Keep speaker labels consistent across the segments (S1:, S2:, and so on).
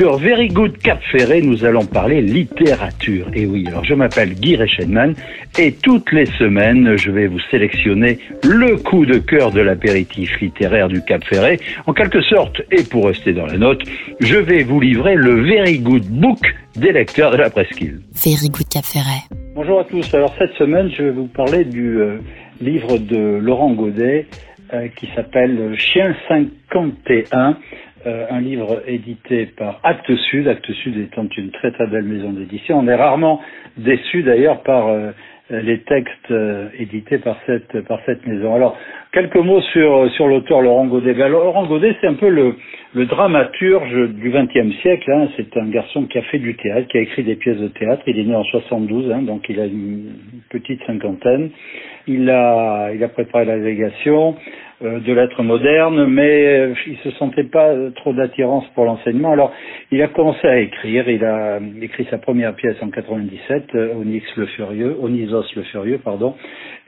S1: Sur Very Good Cap Ferré, nous allons parler littérature. Et oui, alors je m'appelle Guy Reichenmann et toutes les semaines, je vais vous sélectionner le coup de cœur de l'apéritif littéraire du Cap Ferré. En quelque sorte, et pour rester dans la note, je vais vous livrer le Very Good Book des lecteurs de la presqu'île.
S2: Very Good Cap Ferré.
S1: Bonjour à tous. Alors cette semaine, je vais vous parler du euh, livre de Laurent Godet euh, qui s'appelle Chien 51 euh, un livre édité par Actes Sud, Actes Sud étant une très très belle maison d'édition. On est rarement déçu d'ailleurs par euh, les textes euh, édités par cette par cette maison. Alors quelques mots sur sur l'auteur Laurent Godet. Ben, Laurent Godet, c'est un peu le dramaturge du XXe siècle. Hein. C'est un garçon qui a fait du théâtre, qui a écrit des pièces de théâtre. Il est né en 72, hein, donc il a une petite cinquantaine. Il a il a préparé la délégation. Euh, de lettres modernes, mais euh, il se sentait pas trop d'attirance pour l'enseignement. Alors, il a commencé à écrire. Il a écrit sa première pièce en 97, euh, Onyx le Furieux, Onysos le Furieux, pardon.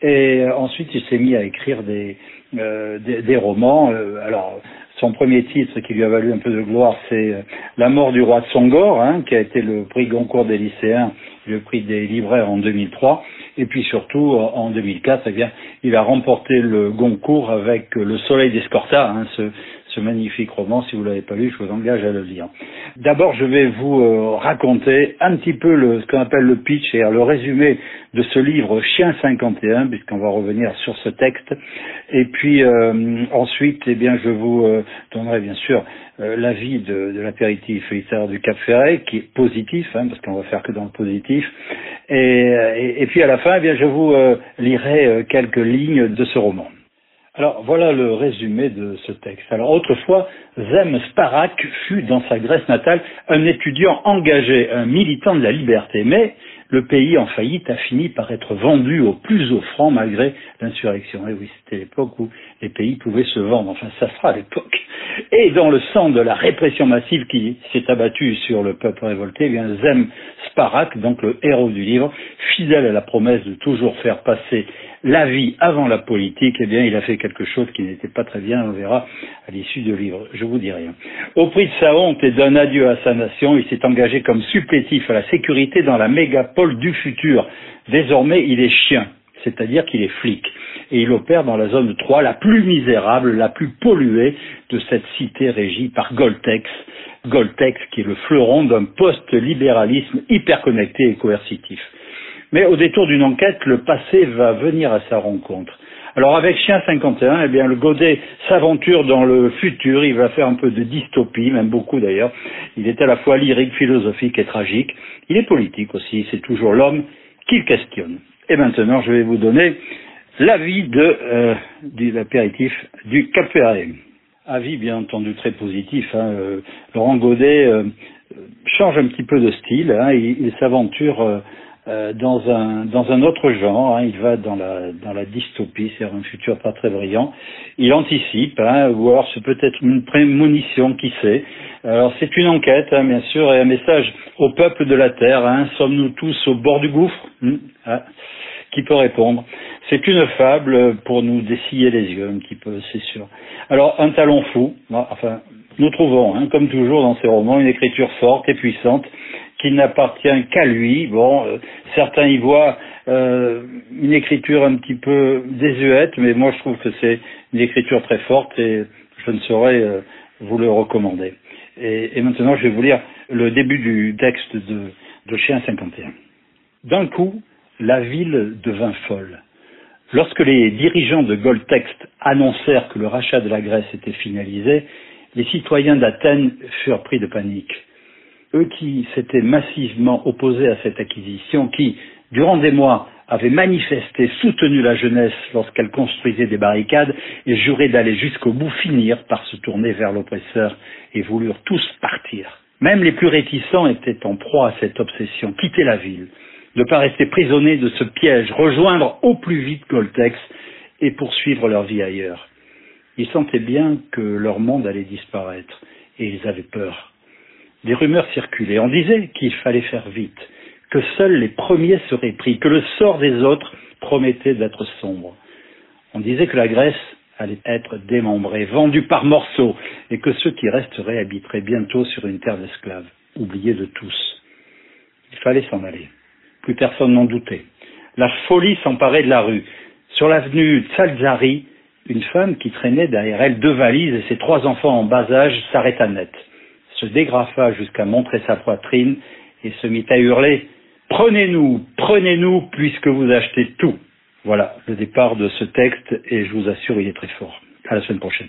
S1: Et ensuite, il s'est mis à écrire des des, des, romans. alors, son premier titre qui lui a valu un peu de gloire, c'est La mort du roi de Songor, hein, qui a été le prix Goncourt des lycéens, le prix des libraires en 2003. Et puis surtout, en 2004, eh bien, il a remporté le Goncourt avec Le Soleil d'Escorta, hein, ce, ce magnifique roman. Si vous l'avez pas lu, je vous engage à le lire. D'abord, je vais vous euh, raconter un petit peu le, ce qu'on appelle le pitch, c'est-à-dire le résumé de ce livre Chien 51, puisqu'on va revenir sur ce texte. Et puis euh, ensuite, eh bien, je vous euh, donnerai bien sûr l'avis de, de l'apéritif littéraire du Cap Ferret, qui est positif, hein, parce qu'on va faire que dans le positif. Et, et, et, puis à la fin, eh bien, je vous lirai quelques lignes de ce roman. Alors voilà le résumé de ce texte. Alors autrefois, Zem Sparak fut dans sa Grèce natale un étudiant engagé, un militant de la liberté, mais le pays en faillite a fini par être vendu au plus offrant malgré l'insurrection. Et oui, c'était l'époque où les pays pouvaient se vendre, enfin ça sera l'époque. Et dans le sang de la répression massive qui s'est abattue sur le peuple révolté, eh bien Zem Sparak, donc le héros du livre, fidèle à la promesse de toujours faire passer la vie avant la politique, eh bien, il a fait quelque chose qui n'était pas très bien, on verra à l'issue du livre. Je vous dis rien. Au prix de sa honte et d'un adieu à sa nation, il s'est engagé comme supplétif à la sécurité dans la mégapole du futur. Désormais, il est chien, c'est-à-dire qu'il est flic. Et il opère dans la zone de Troyes, la plus misérable, la plus polluée de cette cité régie par Goltex. Goltex qui est le fleuron d'un post-libéralisme hyper connecté et coercitif. Mais au détour d'une enquête, le passé va venir à sa rencontre. Alors avec Chien 51, eh bien le Godet s'aventure dans le futur, il va faire un peu de dystopie, même beaucoup d'ailleurs. Il est à la fois lyrique, philosophique et tragique. Il est politique aussi, c'est toujours l'homme qu'il questionne. Et maintenant, je vais vous donner l'avis de, euh, l'apéritif du Cap Avis bien entendu très positif. Hein. Euh, Laurent Godet euh, change un petit peu de style, hein. il, il s'aventure euh, dans un dans un autre genre. Hein, il va dans la dans la dystopie, c'est un futur pas très brillant. Il anticipe, hein, ou alors c'est peut-être une prémonition, qui sait. Alors c'est une enquête, hein, bien sûr, et un message au peuple de la terre. Hein, Sommes-nous tous au bord du gouffre? Hmm, ah, Qui peut répondre? C'est une fable pour nous dessiller les yeux, un petit peu, c'est sûr. Alors un talon fou. Enfin, nous trouvons, hein, comme toujours dans ces romans, une écriture forte et puissante qui n'appartient qu'à lui. Bon, euh, certains y voient euh, une écriture un petit peu désuète, mais moi je trouve que c'est une écriture très forte et je ne saurais euh, vous le recommander. Et, maintenant, je vais vous lire le début du texte de, de Chien 51. D'un coup, la ville devint folle. Lorsque les dirigeants de Goldtext annoncèrent que le rachat de la Grèce était finalisé, les citoyens d'Athènes furent pris de panique eux qui s'étaient massivement opposés à cette acquisition, qui, durant des mois, avaient manifesté, soutenu la jeunesse lorsqu'elle construisait des barricades et juré d'aller jusqu'au bout, finirent par se tourner vers l'oppresseur et voulurent tous partir. Même les plus réticents étaient en proie à cette obsession, quitter la ville, ne pas rester prisonniers de ce piège, rejoindre au plus vite Goltex et poursuivre leur vie ailleurs. Ils sentaient bien que leur monde allait disparaître et ils avaient peur. Des rumeurs circulaient. On disait qu'il fallait faire vite, que seuls les premiers seraient pris, que le sort des autres promettait d'être sombre. On disait que la Grèce allait être démembrée, vendue par morceaux, et que ceux qui resteraient habiteraient bientôt sur une terre d'esclaves, oubliée de tous. Il fallait s'en aller. Plus personne n'en doutait. La folie s'emparait de la rue. Sur l'avenue Tsalzari, une femme qui traînait derrière elle deux valises et ses trois enfants en bas âge s'arrêta net, se dégrafa jusqu'à montrer sa poitrine et se mit à hurler Prenez-nous, prenez-nous, puisque vous achetez tout. Voilà le départ de ce texte et je vous assure, il est très fort. À la semaine prochaine.